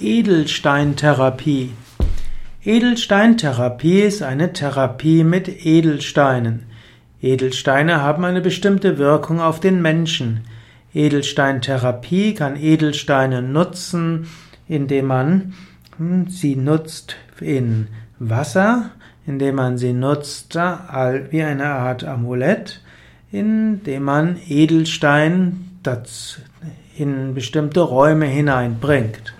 Edelsteintherapie. Edelsteintherapie ist eine Therapie mit Edelsteinen. Edelsteine haben eine bestimmte Wirkung auf den Menschen. Edelsteintherapie kann Edelsteine nutzen, indem man hm, sie nutzt in Wasser, indem man sie nutzt wie eine Art Amulett, indem man Edelstein in bestimmte Räume hineinbringt.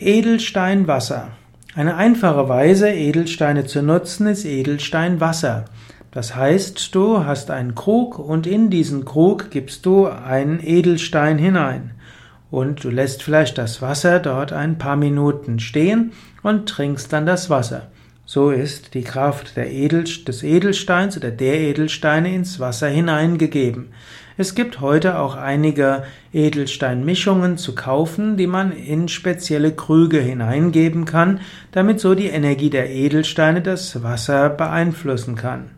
Edelsteinwasser. Eine einfache Weise, Edelsteine zu nutzen, ist Edelsteinwasser. Das heißt, du hast einen Krug und in diesen Krug gibst du einen Edelstein hinein. Und du lässt vielleicht das Wasser dort ein paar Minuten stehen und trinkst dann das Wasser. So ist die Kraft Edel, des Edelsteins oder der Edelsteine ins Wasser hineingegeben. Es gibt heute auch einige Edelsteinmischungen zu kaufen, die man in spezielle Krüge hineingeben kann, damit so die Energie der Edelsteine das Wasser beeinflussen kann.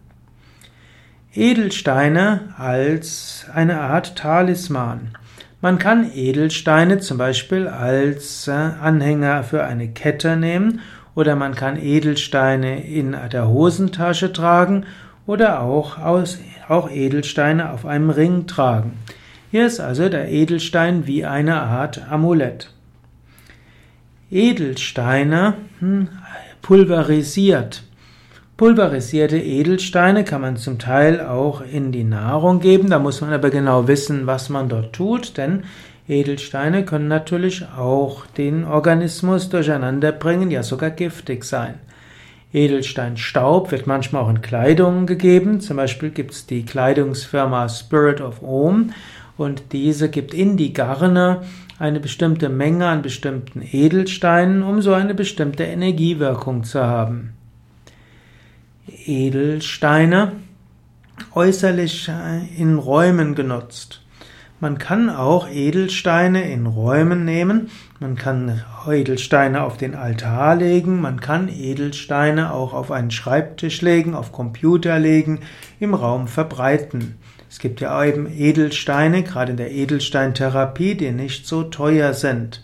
Edelsteine als eine Art Talisman. Man kann Edelsteine zum Beispiel als äh, Anhänger für eine Kette nehmen oder man kann Edelsteine in der Hosentasche tragen oder auch, aus, auch Edelsteine auf einem Ring tragen. Hier ist also der Edelstein wie eine Art Amulett. Edelsteine hm, pulverisiert. Pulverisierte Edelsteine kann man zum Teil auch in die Nahrung geben, da muss man aber genau wissen, was man dort tut, denn Edelsteine können natürlich auch den Organismus durcheinander bringen, ja sogar giftig sein. Edelsteinstaub wird manchmal auch in Kleidung gegeben. Zum Beispiel gibt es die Kleidungsfirma Spirit of Ohm und diese gibt in die Garne eine bestimmte Menge an bestimmten Edelsteinen, um so eine bestimmte Energiewirkung zu haben. Edelsteine äußerlich in Räumen genutzt. Man kann auch Edelsteine in Räumen nehmen, man kann Edelsteine auf den Altar legen, man kann Edelsteine auch auf einen Schreibtisch legen, auf Computer legen, im Raum verbreiten. Es gibt ja eben Edelsteine, gerade in der Edelsteintherapie, die nicht so teuer sind.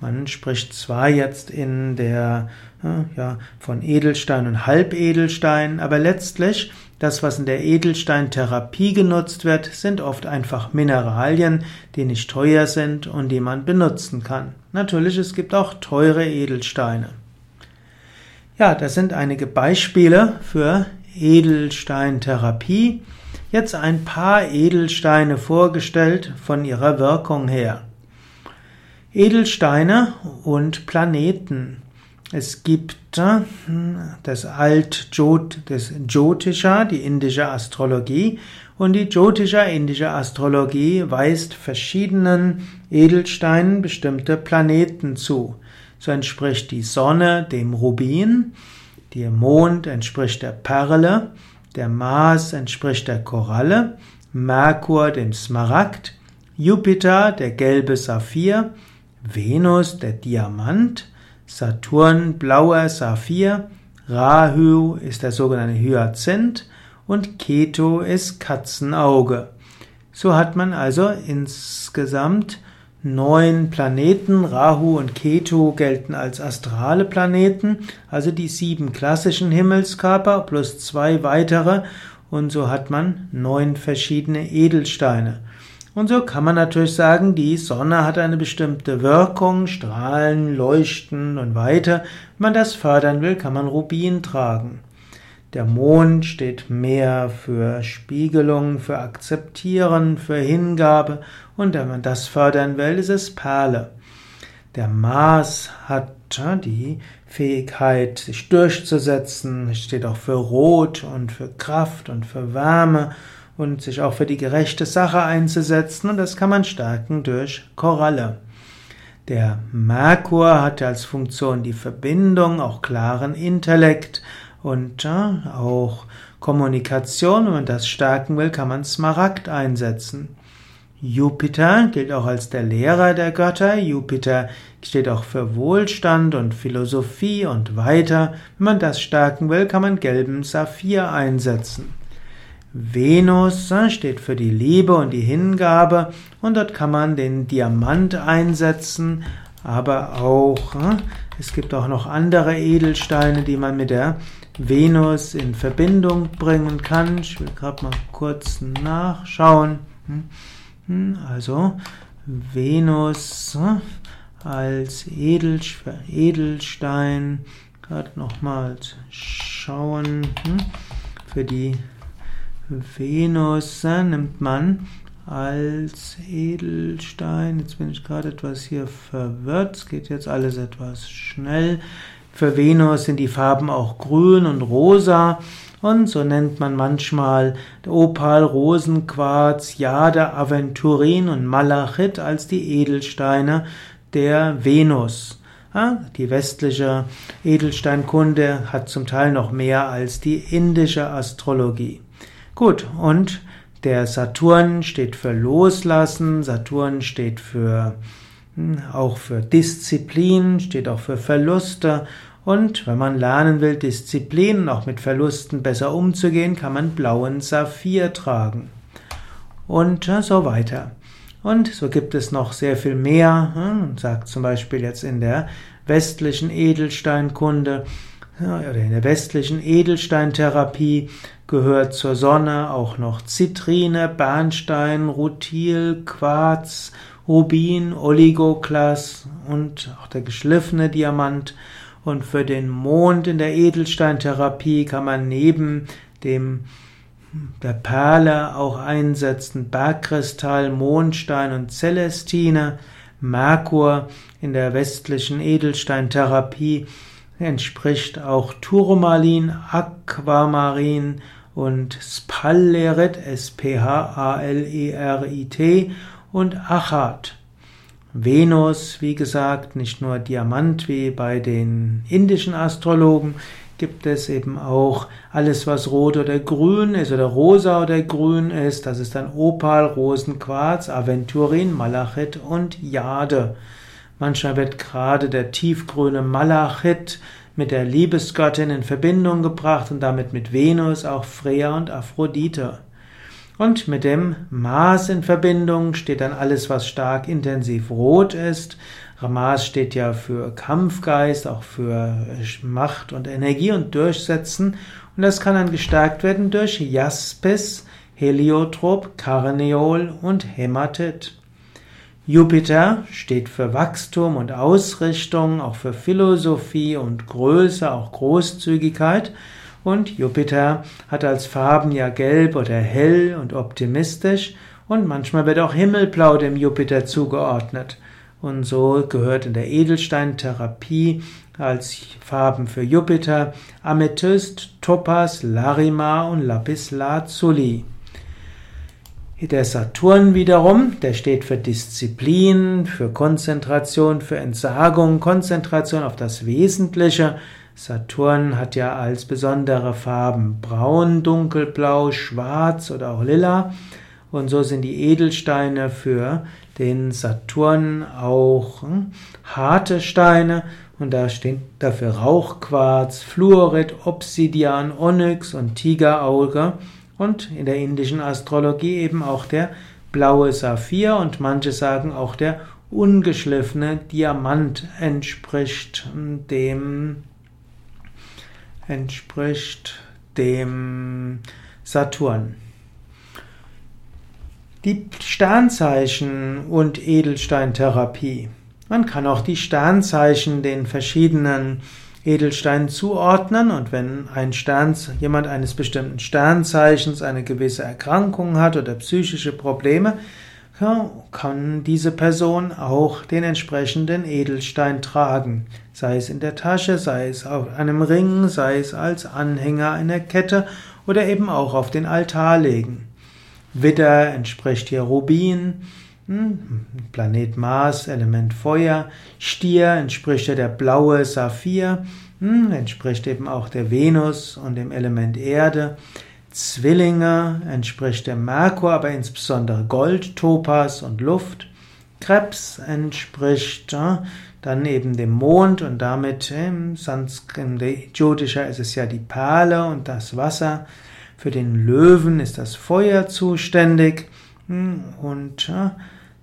Man spricht zwar jetzt in der ja, von Edelstein und Halbedelstein, aber letztlich das, was in der Edelsteintherapie genutzt wird, sind oft einfach Mineralien, die nicht teuer sind und die man benutzen kann. Natürlich, es gibt auch teure Edelsteine. Ja, das sind einige Beispiele für Edelsteintherapie. Jetzt ein paar Edelsteine vorgestellt von ihrer Wirkung her. Edelsteine und Planeten. Es gibt äh, das Alt das Jyotisha, die indische Astrologie, und die Jyotisha indische Astrologie weist verschiedenen Edelsteinen bestimmte Planeten zu. So entspricht die Sonne dem Rubin, der Mond entspricht der Perle, der Mars entspricht der Koralle, Merkur dem Smaragd, Jupiter der gelbe Saphir, Venus der Diamant, Saturn blauer Saphir, Rahu ist der sogenannte Hyazinth und Ketu ist Katzenauge. So hat man also insgesamt neun Planeten. Rahu und Ketu gelten als astrale Planeten, also die sieben klassischen Himmelskörper plus zwei weitere und so hat man neun verschiedene Edelsteine. Und so kann man natürlich sagen, die Sonne hat eine bestimmte Wirkung, Strahlen, Leuchten und weiter. Wenn man das fördern will, kann man Rubin tragen. Der Mond steht mehr für Spiegelung, für Akzeptieren, für Hingabe und wenn man das fördern will, ist es Perle. Der Mars hat die Fähigkeit, sich durchzusetzen, steht auch für Rot und für Kraft und für Wärme und sich auch für die gerechte Sache einzusetzen und das kann man stärken durch Koralle. Der Merkur hat als Funktion die Verbindung, auch klaren Intellekt und auch Kommunikation. Wenn man das stärken will, kann man Smaragd einsetzen. Jupiter gilt auch als der Lehrer der Götter. Jupiter steht auch für Wohlstand und Philosophie und weiter. Wenn man das stärken will, kann man gelben Saphir einsetzen. Venus äh, steht für die Liebe und die Hingabe und dort kann man den Diamant einsetzen aber auch, es gibt auch noch andere Edelsteine, die man mit der Venus in Verbindung bringen kann. Ich will gerade mal kurz nachschauen. Hm, hm, also Venus als Edelstein, gerade nochmal schauen. Hm, für die Venus nimmt man als Edelstein. Jetzt bin ich gerade etwas hier verwirrt. Es geht jetzt alles etwas schnell. Für Venus sind die Farben auch grün und rosa. Und so nennt man manchmal Opal, Rosenquarz, Jade, Aventurin und Malachit als die Edelsteine der Venus. Die westliche Edelsteinkunde hat zum Teil noch mehr als die indische Astrologie. Gut, und der Saturn steht für Loslassen, Saturn steht für hm, auch für Disziplin, steht auch für Verluste. Und wenn man lernen will, Disziplin auch mit Verlusten besser umzugehen, kann man blauen Saphir tragen. Und so weiter. Und so gibt es noch sehr viel mehr. Hm, sagt zum Beispiel jetzt in der westlichen Edelsteinkunde, oder in der westlichen Edelsteintherapie gehört zur Sonne auch noch Zitrine, Bernstein, Rutil, Quarz, Rubin, Oligoklas und auch der geschliffene Diamant. Und für den Mond in der Edelsteintherapie kann man neben dem der Perle auch einsetzen Bergkristall, Mondstein und Celestine. Merkur in der westlichen Edelsteintherapie entspricht auch Turmalin, Aquamarin und Spallerit, S-P-H-A-L-E-R-I-T und Achat. Venus, wie gesagt, nicht nur Diamant wie bei den indischen Astrologen, gibt es eben auch alles, was rot oder grün ist oder rosa oder grün ist. Das ist dann Opal, Rosenquarz, Aventurin, Malachit und Jade. Manchmal wird gerade der tiefgrüne Malachit mit der Liebesgöttin in Verbindung gebracht und damit mit Venus, auch Freya und Aphrodite. Und mit dem Mars in Verbindung steht dann alles, was stark intensiv rot ist. Mars steht ja für Kampfgeist, auch für Macht und Energie und Durchsetzen. Und das kann dann gestärkt werden durch Jaspis, Heliotrop, Carneol und Hämatit. Jupiter steht für Wachstum und Ausrichtung, auch für Philosophie und Größe, auch Großzügigkeit. Und Jupiter hat als Farben ja gelb oder hell und optimistisch. Und manchmal wird auch Himmelblau dem Jupiter zugeordnet. Und so gehört in der Edelsteintherapie als Farben für Jupiter Amethyst, Topaz, Larima und Lapis Lazuli. Der Saturn wiederum, der steht für Disziplin, für Konzentration, für Entsagung, Konzentration auf das Wesentliche. Saturn hat ja als besondere Farben braun, dunkelblau, schwarz oder auch lila. Und so sind die Edelsteine für den Saturn auch hm, harte Steine. Und da stehen dafür Rauchquarz, Fluorid, Obsidian, Onyx und Tigerauge und in der indischen Astrologie eben auch der blaue Saphir und manche sagen auch der ungeschliffene Diamant entspricht dem entspricht dem Saturn. Die Sternzeichen und Edelsteintherapie. Man kann auch die Sternzeichen den verschiedenen Edelstein zuordnen und wenn ein Stern, jemand eines bestimmten Sternzeichens eine gewisse Erkrankung hat oder psychische Probleme, kann diese Person auch den entsprechenden Edelstein tragen, sei es in der Tasche, sei es auf einem Ring, sei es als Anhänger einer Kette oder eben auch auf den Altar legen. Widder entspricht hier Rubin, Planet Mars, Element Feuer. Stier entspricht ja der blaue Saphir, hm, entspricht eben auch der Venus und dem Element Erde. Zwillinge entspricht der Merkur, aber insbesondere Gold, Topas und Luft. Krebs entspricht dann eben dem Mond und damit im Sanskrit Jyotisha ist es ja die Perle und das Wasser. Für den Löwen ist das Feuer zuständig. Und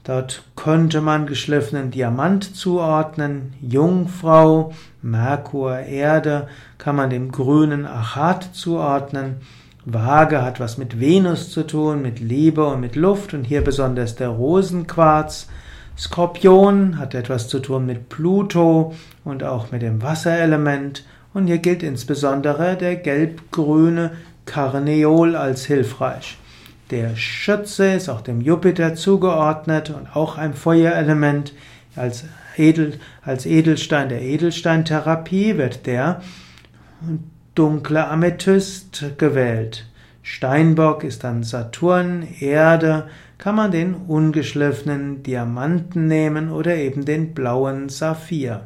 Dort könnte man geschliffenen Diamant zuordnen, Jungfrau, Merkur, Erde, kann man dem grünen Achat zuordnen. Waage hat was mit Venus zu tun, mit Liebe und mit Luft und hier besonders der Rosenquarz. Skorpion hat etwas zu tun mit Pluto und auch mit dem Wasserelement. Und hier gilt insbesondere der gelb-grüne Karneol als hilfreich. Der Schütze ist auch dem Jupiter zugeordnet und auch ein Feuerelement. Als, Edel, als Edelstein der Edelsteintherapie wird der dunkle Amethyst gewählt. Steinbock ist dann Saturn, Erde, kann man den ungeschliffenen Diamanten nehmen oder eben den blauen Saphir.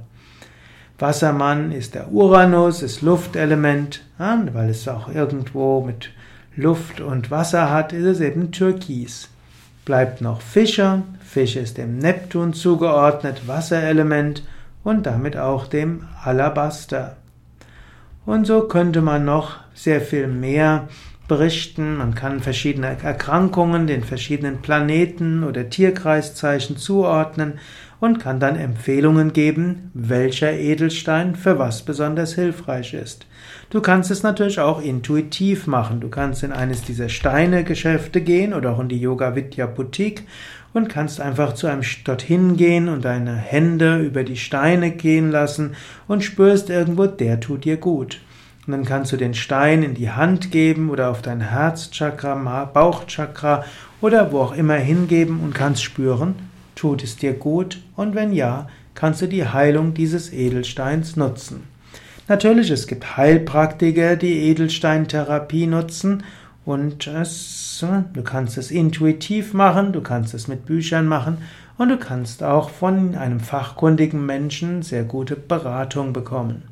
Wassermann ist der Uranus, ist Luftelement, weil es auch irgendwo mit Luft und Wasser hat, ist es eben Türkis. Bleibt noch Fische. Fisch ist dem Neptun zugeordnet, Wasserelement und damit auch dem Alabaster. Und so könnte man noch sehr viel mehr berichten. Man kann verschiedene Erkrankungen den verschiedenen Planeten oder Tierkreiszeichen zuordnen und kann dann Empfehlungen geben, welcher Edelstein für was besonders hilfreich ist. Du kannst es natürlich auch intuitiv machen. Du kannst in eines dieser Steine-Geschäfte gehen oder auch in die Yoga Vidya Boutique und kannst einfach zu einem dorthin gehen und deine Hände über die Steine gehen lassen und spürst irgendwo, der tut dir gut. Und dann kannst du den Stein in die Hand geben oder auf dein Herzchakra, Bauchchakra oder wo auch immer hingeben und kannst spüren, tut es dir gut und wenn ja, kannst du die Heilung dieses Edelsteins nutzen. Natürlich, es gibt Heilpraktiker, die Edelsteintherapie nutzen und es, du kannst es intuitiv machen, du kannst es mit Büchern machen und du kannst auch von einem fachkundigen Menschen sehr gute Beratung bekommen.